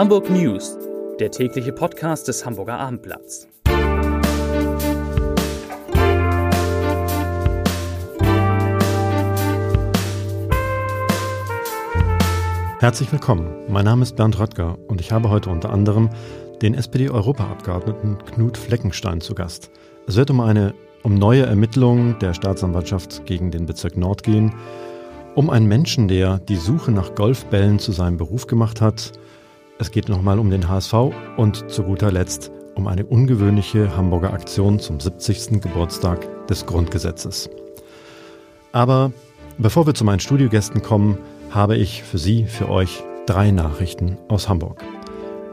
Hamburg News, der tägliche Podcast des Hamburger Abendblatts. Herzlich willkommen. Mein Name ist Bernd Röttger und ich habe heute unter anderem den SPD-Europaabgeordneten Knut Fleckenstein zu Gast. Es wird um eine um neue Ermittlungen der Staatsanwaltschaft gegen den Bezirk Nord gehen, um einen Menschen, der die Suche nach Golfbällen zu seinem Beruf gemacht hat. Es geht nochmal um den HSV und zu guter Letzt um eine ungewöhnliche Hamburger Aktion zum 70. Geburtstag des Grundgesetzes. Aber bevor wir zu meinen Studiogästen kommen, habe ich für Sie, für euch drei Nachrichten aus Hamburg.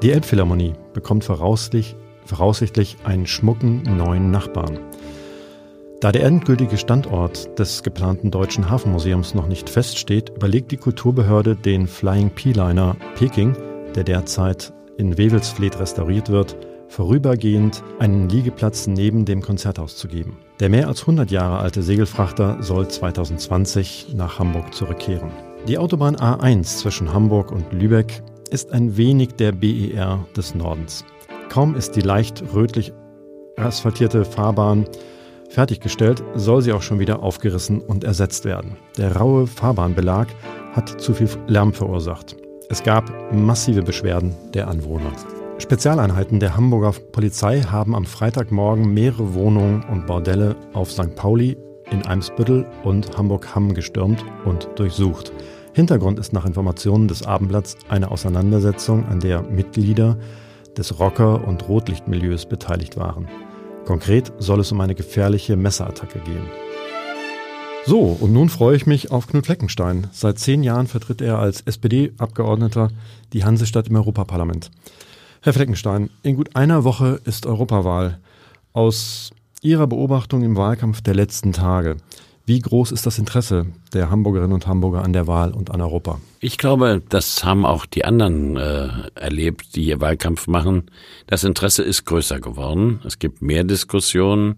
Die Elbphilharmonie bekommt voraussichtlich, voraussichtlich einen schmucken neuen Nachbarn. Da der endgültige Standort des geplanten Deutschen Hafenmuseums noch nicht feststeht, überlegt die Kulturbehörde den Flying P-Liner Peking, der derzeit in Wewelsfleet restauriert wird, vorübergehend einen Liegeplatz neben dem Konzerthaus zu geben. Der mehr als 100 Jahre alte Segelfrachter soll 2020 nach Hamburg zurückkehren. Die Autobahn A1 zwischen Hamburg und Lübeck ist ein wenig der BER des Nordens. Kaum ist die leicht rötlich asphaltierte Fahrbahn fertiggestellt, soll sie auch schon wieder aufgerissen und ersetzt werden. Der raue Fahrbahnbelag hat zu viel Lärm verursacht. Es gab massive Beschwerden der Anwohner. Spezialeinheiten der Hamburger Polizei haben am Freitagmorgen mehrere Wohnungen und Bordelle auf St. Pauli, in Eimsbüttel und Hamburg-Hamm gestürmt und durchsucht. Hintergrund ist nach Informationen des Abendblatts eine Auseinandersetzung, an der Mitglieder des Rocker- und Rotlichtmilieus beteiligt waren. Konkret soll es um eine gefährliche Messerattacke gehen. So, und nun freue ich mich auf Knut Fleckenstein. Seit zehn Jahren vertritt er als SPD-Abgeordneter die Hansestadt im Europaparlament. Herr Fleckenstein, in gut einer Woche ist Europawahl. Aus Ihrer Beobachtung im Wahlkampf der letzten Tage, wie groß ist das Interesse der Hamburgerinnen und Hamburger an der Wahl und an Europa? Ich glaube, das haben auch die anderen äh, erlebt, die hier Wahlkampf machen. Das Interesse ist größer geworden. Es gibt mehr Diskussionen.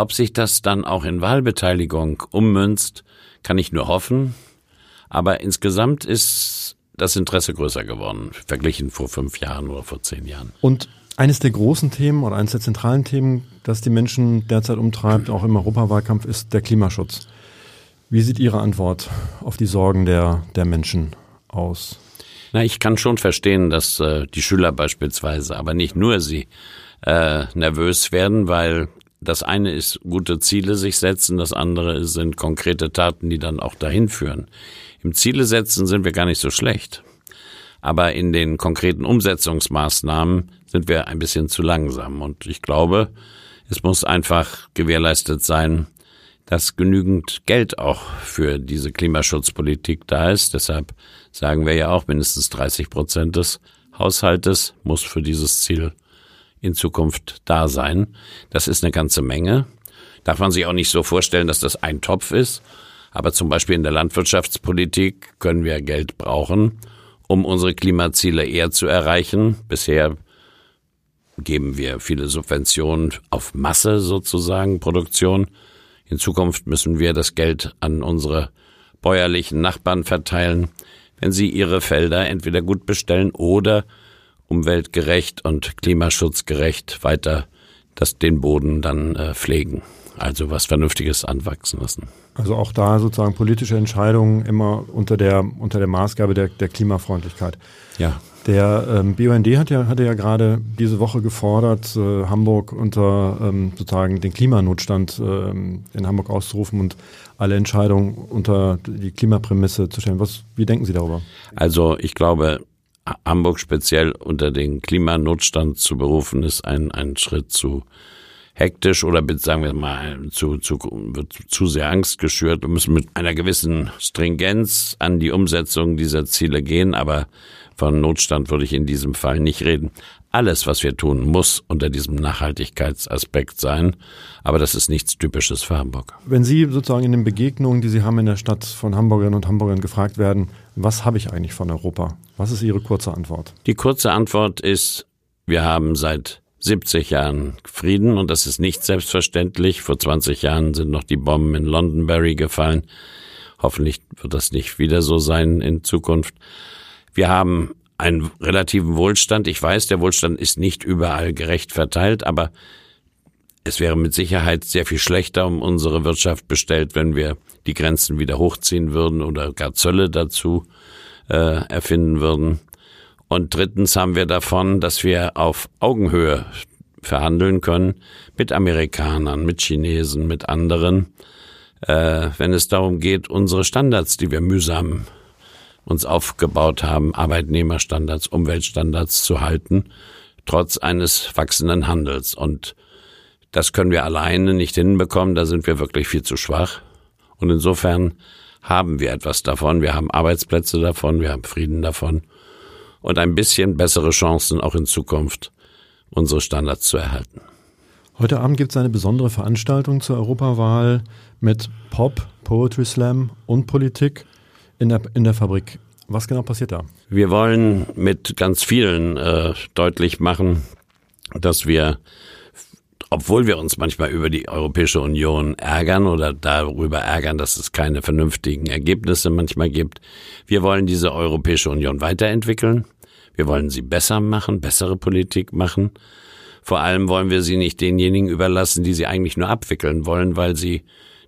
Ob sich das dann auch in Wahlbeteiligung ummünzt, kann ich nur hoffen. Aber insgesamt ist das Interesse größer geworden, verglichen vor fünf Jahren oder vor zehn Jahren. Und eines der großen Themen oder eines der zentralen Themen, das die Menschen derzeit umtreibt, auch im Europawahlkampf, ist der Klimaschutz. Wie sieht Ihre Antwort auf die Sorgen der, der Menschen aus? Na, ich kann schon verstehen, dass äh, die Schüler beispielsweise, aber nicht nur sie, äh, nervös werden, weil das eine ist gute Ziele sich setzen, das andere sind konkrete Taten, die dann auch dahin führen. Im Ziele setzen sind wir gar nicht so schlecht. Aber in den konkreten Umsetzungsmaßnahmen sind wir ein bisschen zu langsam. Und ich glaube, es muss einfach gewährleistet sein, dass genügend Geld auch für diese Klimaschutzpolitik da ist. Deshalb sagen wir ja auch, mindestens 30 Prozent des Haushaltes muss für dieses Ziel in Zukunft da sein. Das ist eine ganze Menge. Darf man sich auch nicht so vorstellen, dass das ein Topf ist. Aber zum Beispiel in der Landwirtschaftspolitik können wir Geld brauchen, um unsere Klimaziele eher zu erreichen. Bisher geben wir viele Subventionen auf Masse sozusagen, Produktion. In Zukunft müssen wir das Geld an unsere bäuerlichen Nachbarn verteilen, wenn sie ihre Felder entweder gut bestellen oder umweltgerecht und klimaschutzgerecht weiter das, den Boden dann äh, pflegen. Also was Vernünftiges anwachsen lassen. Also auch da sozusagen politische Entscheidungen immer unter der, unter der Maßgabe der, der Klimafreundlichkeit. Ja. Der ähm, BUND hat ja, hatte ja gerade diese Woche gefordert, äh, Hamburg unter ähm, sozusagen den Klimanotstand ähm, in Hamburg auszurufen und alle Entscheidungen unter die Klimaprämisse zu stellen. Was, wie denken Sie darüber? Also ich glaube, Hamburg speziell unter den Klimanotstand zu berufen, ist ein, ein Schritt zu hektisch oder sagen wir mal zu, zu, wird zu sehr Angst geschürt. Wir müssen mit einer gewissen Stringenz an die Umsetzung dieser Ziele gehen, aber von Notstand würde ich in diesem Fall nicht reden. Alles, was wir tun, muss unter diesem Nachhaltigkeitsaspekt sein. Aber das ist nichts Typisches für Hamburg. Wenn Sie sozusagen in den Begegnungen, die Sie haben in der Stadt von Hamburgerinnen und Hamburgern gefragt werden, was habe ich eigentlich von Europa? Was ist Ihre kurze Antwort? Die kurze Antwort ist, wir haben seit 70 Jahren Frieden und das ist nicht selbstverständlich. Vor 20 Jahren sind noch die Bomben in Londonderry gefallen. Hoffentlich wird das nicht wieder so sein in Zukunft. Wir haben einen relativen Wohlstand. Ich weiß, der Wohlstand ist nicht überall gerecht verteilt, aber es wäre mit Sicherheit sehr viel schlechter um unsere Wirtschaft bestellt, wenn wir die Grenzen wieder hochziehen würden oder gar Zölle dazu äh, erfinden würden. Und drittens haben wir davon, dass wir auf Augenhöhe verhandeln können mit Amerikanern, mit Chinesen, mit anderen, äh, wenn es darum geht, unsere Standards, die wir mühsam uns aufgebaut haben, Arbeitnehmerstandards, Umweltstandards zu halten, trotz eines wachsenden Handels. Und das können wir alleine nicht hinbekommen, da sind wir wirklich viel zu schwach. Und insofern haben wir etwas davon. Wir haben Arbeitsplätze davon, wir haben Frieden davon und ein bisschen bessere Chancen auch in Zukunft, unsere Standards zu erhalten. Heute Abend gibt es eine besondere Veranstaltung zur Europawahl mit Pop, Poetry Slam und Politik in der, in der Fabrik. Was genau passiert da? Wir wollen mit ganz vielen äh, deutlich machen, dass wir obwohl wir uns manchmal über die Europäische Union ärgern oder darüber ärgern, dass es keine vernünftigen Ergebnisse manchmal gibt, wir wollen diese Europäische Union weiterentwickeln. Wir wollen sie besser machen, bessere Politik machen. Vor allem wollen wir sie nicht denjenigen überlassen, die sie eigentlich nur abwickeln wollen, weil sie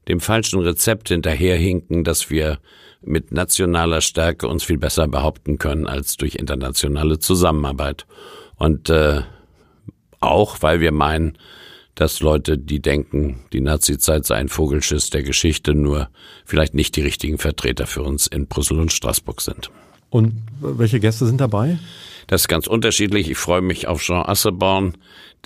dem falschen Rezept hinterherhinken, dass wir mit nationaler Stärke uns viel besser behaupten können als durch internationale Zusammenarbeit. Und äh, auch, weil wir meinen, dass Leute, die denken, die Nazizeit sei ein Vogelschiss der Geschichte, nur vielleicht nicht die richtigen Vertreter für uns in Brüssel und Straßburg sind. Und welche Gäste sind dabei? Das ist ganz unterschiedlich. Ich freue mich auf Jean Asseborn,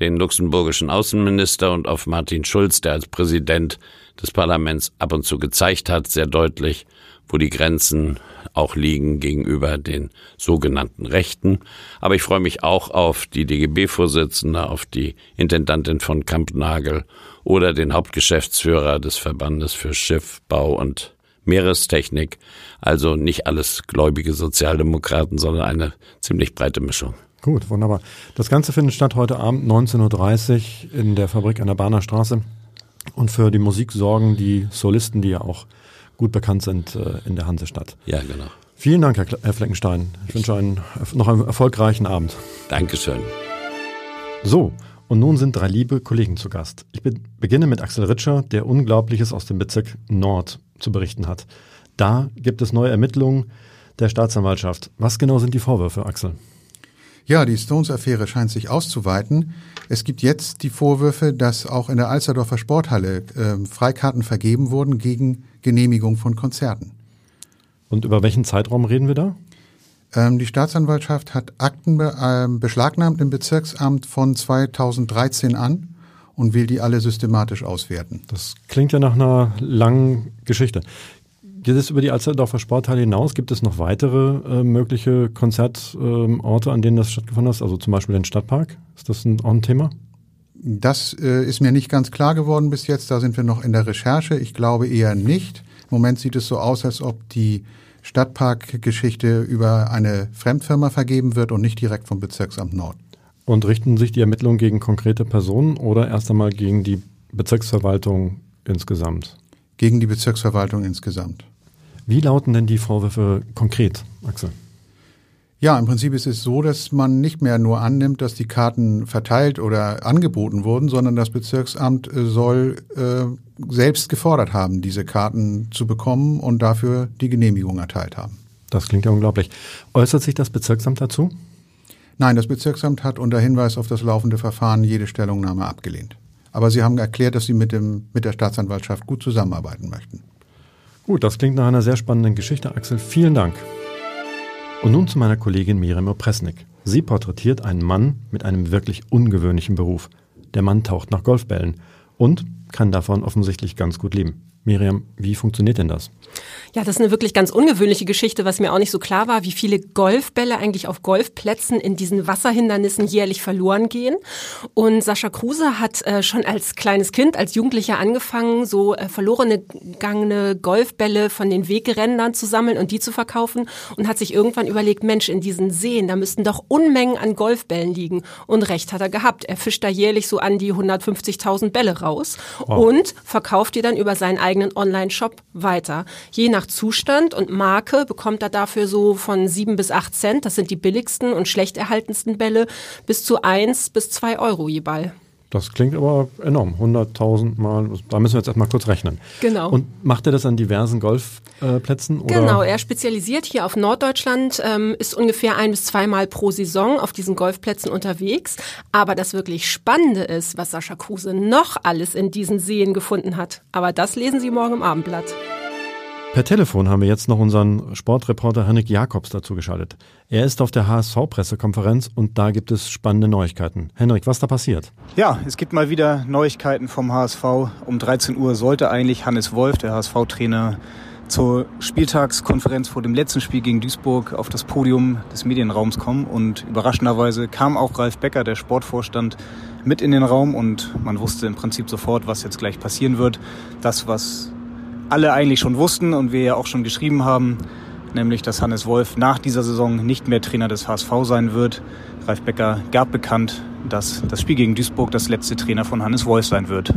den luxemburgischen Außenminister, und auf Martin Schulz, der als Präsident des Parlaments ab und zu gezeigt hat, sehr deutlich, wo die Grenzen auch liegen gegenüber den sogenannten Rechten. Aber ich freue mich auch auf die DGB-Vorsitzende, auf die Intendantin von Kampnagel oder den Hauptgeschäftsführer des Verbandes für Schiff, Bau und Meerestechnik. Also nicht alles gläubige Sozialdemokraten, sondern eine ziemlich breite Mischung. Gut, wunderbar. Das Ganze findet statt heute Abend 19.30 Uhr in der Fabrik an der Bahner Straße. Und für die Musik sorgen die Solisten, die ja auch gut bekannt sind äh, in der Hansestadt. Ja, genau. Vielen Dank, Herr, Herr Fleckenstein. Ich wünsche einen, noch einen erfolgreichen Abend. Dankeschön. So, und nun sind drei liebe Kollegen zu Gast. Ich be beginne mit Axel Ritscher, der Unglaubliches aus dem Bezirk Nord zu berichten hat. Da gibt es neue Ermittlungen der Staatsanwaltschaft. Was genau sind die Vorwürfe, Axel? Ja, die Stones-Affäre scheint sich auszuweiten. Es gibt jetzt die Vorwürfe, dass auch in der Alsterdorfer Sporthalle äh, Freikarten vergeben wurden gegen Genehmigung von Konzerten. Und über welchen Zeitraum reden wir da? Ähm, die Staatsanwaltschaft hat Akten be äh, beschlagnahmt im Bezirksamt von 2013 an und will die alle systematisch auswerten. Das klingt ja nach einer langen Geschichte. Geht es über die Alsterdorfer Sporthalle hinaus? Gibt es noch weitere äh, mögliche Konzertorte, äh, an denen das stattgefunden hat? Also zum Beispiel den Stadtpark? Ist das ein, auch ein Thema? Das äh, ist mir nicht ganz klar geworden bis jetzt. Da sind wir noch in der Recherche. Ich glaube eher nicht. Im Moment sieht es so aus, als ob die Stadtparkgeschichte über eine Fremdfirma vergeben wird und nicht direkt vom Bezirksamt Nord. Und richten sich die Ermittlungen gegen konkrete Personen oder erst einmal gegen die Bezirksverwaltung insgesamt? Gegen die Bezirksverwaltung insgesamt. Wie lauten denn die Vorwürfe konkret, Axel? Ja, im Prinzip ist es so, dass man nicht mehr nur annimmt, dass die Karten verteilt oder angeboten wurden, sondern das Bezirksamt äh, soll äh, selbst gefordert haben, diese Karten zu bekommen und dafür die Genehmigung erteilt haben. Das klingt ja unglaublich. Äußert sich das Bezirksamt dazu? Nein, das Bezirksamt hat unter Hinweis auf das laufende Verfahren jede Stellungnahme abgelehnt. Aber sie haben erklärt, dass sie mit, dem, mit der Staatsanwaltschaft gut zusammenarbeiten möchten. Gut, das klingt nach einer sehr spannenden Geschichte, Axel. Vielen Dank. Und nun zu meiner Kollegin Miriam Opresnik. Sie porträtiert einen Mann mit einem wirklich ungewöhnlichen Beruf. Der Mann taucht nach Golfbällen und kann davon offensichtlich ganz gut leben. Miriam, wie funktioniert denn das? Ja, das ist eine wirklich ganz ungewöhnliche Geschichte, was mir auch nicht so klar war, wie viele Golfbälle eigentlich auf Golfplätzen in diesen Wasserhindernissen jährlich verloren gehen. Und Sascha Kruse hat äh, schon als kleines Kind, als Jugendlicher angefangen, so äh, verlorene gegangene Golfbälle von den Wegrändern zu sammeln und die zu verkaufen und hat sich irgendwann überlegt, Mensch, in diesen Seen, da müssten doch Unmengen an Golfbällen liegen. Und recht hat er gehabt. Er fischt da jährlich so an die 150.000 Bälle raus wow. und verkauft die dann über seinen eigenen eigenen Online-Shop weiter. Je nach Zustand und Marke bekommt er dafür so von sieben bis acht Cent, das sind die billigsten und schlecht erhaltensten Bälle, bis zu eins bis zwei Euro je Ball. Das klingt aber enorm. 100.000 Mal, da müssen wir jetzt erstmal kurz rechnen. Genau. Und macht er das an diversen Golfplätzen? Äh, genau, er spezialisiert hier auf Norddeutschland, ähm, ist ungefähr ein bis zweimal pro Saison auf diesen Golfplätzen unterwegs. Aber das wirklich Spannende ist, was Sascha Kruse noch alles in diesen Seen gefunden hat. Aber das lesen Sie morgen im Abendblatt. Per Telefon haben wir jetzt noch unseren Sportreporter Henrik Jakobs dazu geschaltet. Er ist auf der HSV-Pressekonferenz und da gibt es spannende Neuigkeiten. Henrik, was da passiert? Ja, es gibt mal wieder Neuigkeiten vom HSV. Um 13 Uhr sollte eigentlich Hannes Wolf, der HSV-Trainer, zur Spieltagskonferenz vor dem letzten Spiel gegen Duisburg auf das Podium des Medienraums kommen. Und überraschenderweise kam auch Ralf Becker, der Sportvorstand, mit in den Raum und man wusste im Prinzip sofort, was jetzt gleich passieren wird. Das, was alle eigentlich schon wussten und wir ja auch schon geschrieben haben, nämlich dass Hannes Wolf nach dieser Saison nicht mehr Trainer des HSV sein wird. Ralf Becker gab bekannt, dass das Spiel gegen Duisburg das letzte Trainer von Hannes Wolf sein wird.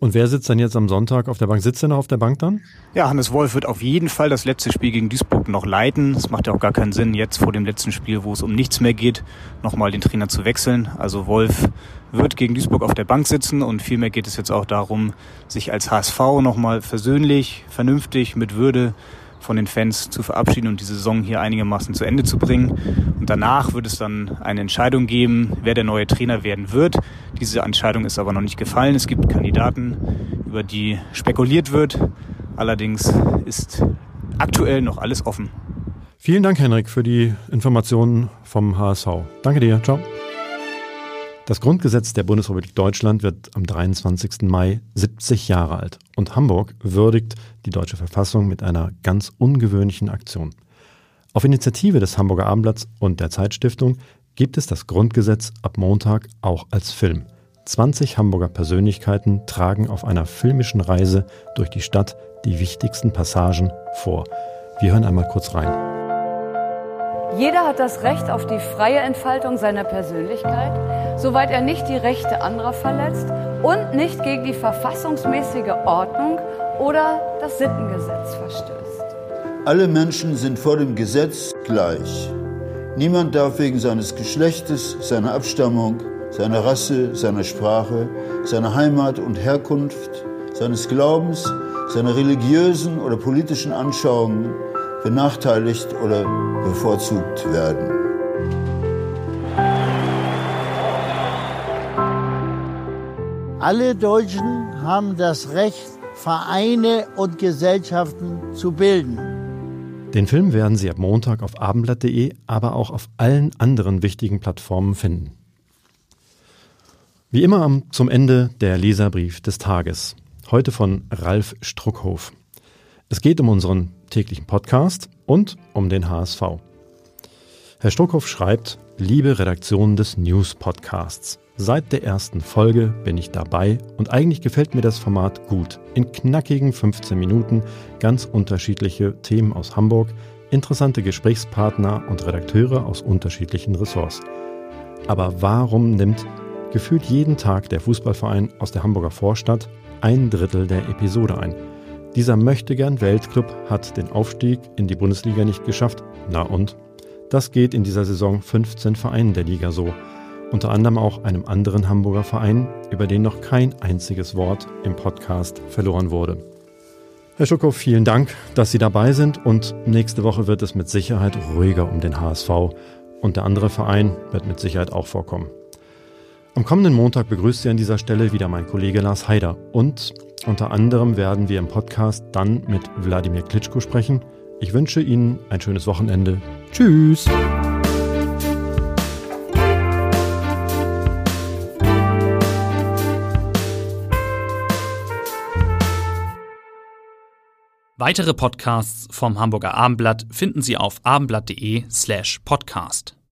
Und wer sitzt dann jetzt am Sonntag auf der Bank? Sitzt er noch auf der Bank dann? Ja, Hannes Wolf wird auf jeden Fall das letzte Spiel gegen Duisburg noch leiten. Es macht ja auch gar keinen Sinn, jetzt vor dem letzten Spiel, wo es um nichts mehr geht, nochmal den Trainer zu wechseln. Also Wolf wird gegen Duisburg auf der Bank sitzen und vielmehr geht es jetzt auch darum, sich als HSV nochmal versöhnlich, vernünftig, mit Würde von den Fans zu verabschieden und die Saison hier einigermaßen zu Ende zu bringen. Und danach wird es dann eine Entscheidung geben, wer der neue Trainer werden wird. Diese Entscheidung ist aber noch nicht gefallen. Es gibt Kandidaten, über die spekuliert wird. Allerdings ist aktuell noch alles offen. Vielen Dank, Henrik, für die Informationen vom HSV. Danke dir. Ciao. Das Grundgesetz der Bundesrepublik Deutschland wird am 23. Mai 70 Jahre alt und Hamburg würdigt die deutsche Verfassung mit einer ganz ungewöhnlichen Aktion. Auf Initiative des Hamburger Abendblatts und der Zeitstiftung gibt es das Grundgesetz ab Montag auch als Film. 20 Hamburger Persönlichkeiten tragen auf einer filmischen Reise durch die Stadt die wichtigsten Passagen vor. Wir hören einmal kurz rein. Jeder hat das Recht auf die freie Entfaltung seiner Persönlichkeit, soweit er nicht die Rechte anderer verletzt und nicht gegen die verfassungsmäßige Ordnung oder das Sittengesetz verstößt. Alle Menschen sind vor dem Gesetz gleich. Niemand darf wegen seines Geschlechtes, seiner Abstammung, seiner Rasse, seiner Sprache, seiner Heimat und Herkunft, seines Glaubens, seiner religiösen oder politischen Anschauungen benachteiligt oder bevorzugt werden. Alle Deutschen haben das Recht, Vereine und Gesellschaften zu bilden. Den Film werden Sie ab Montag auf abendblatt.de, aber auch auf allen anderen wichtigen Plattformen finden. Wie immer zum Ende der Leserbrief des Tages. Heute von Ralf Struckhof. Es geht um unseren täglichen Podcast und um den HSV. Herr Struckhoff schreibt, liebe Redaktion des News Podcasts. Seit der ersten Folge bin ich dabei und eigentlich gefällt mir das Format gut. In knackigen 15 Minuten ganz unterschiedliche Themen aus Hamburg, interessante Gesprächspartner und Redakteure aus unterschiedlichen Ressorts. Aber warum nimmt gefühlt jeden Tag der Fußballverein aus der Hamburger Vorstadt ein Drittel der Episode ein? Dieser möchtegern Weltclub hat den Aufstieg in die Bundesliga nicht geschafft. Na und? Das geht in dieser Saison 15 Vereinen der Liga so. Unter anderem auch einem anderen Hamburger Verein, über den noch kein einziges Wort im Podcast verloren wurde. Herr Schukow, vielen Dank, dass Sie dabei sind und nächste Woche wird es mit Sicherheit ruhiger um den HSV und der andere Verein wird mit Sicherheit auch vorkommen. Am kommenden Montag begrüßt Sie an dieser Stelle wieder mein Kollege Lars Haider und unter anderem werden wir im Podcast dann mit Wladimir Klitschko sprechen. Ich wünsche Ihnen ein schönes Wochenende. Tschüss! Weitere Podcasts vom Hamburger Abendblatt finden Sie auf abendblatt.de slash podcast.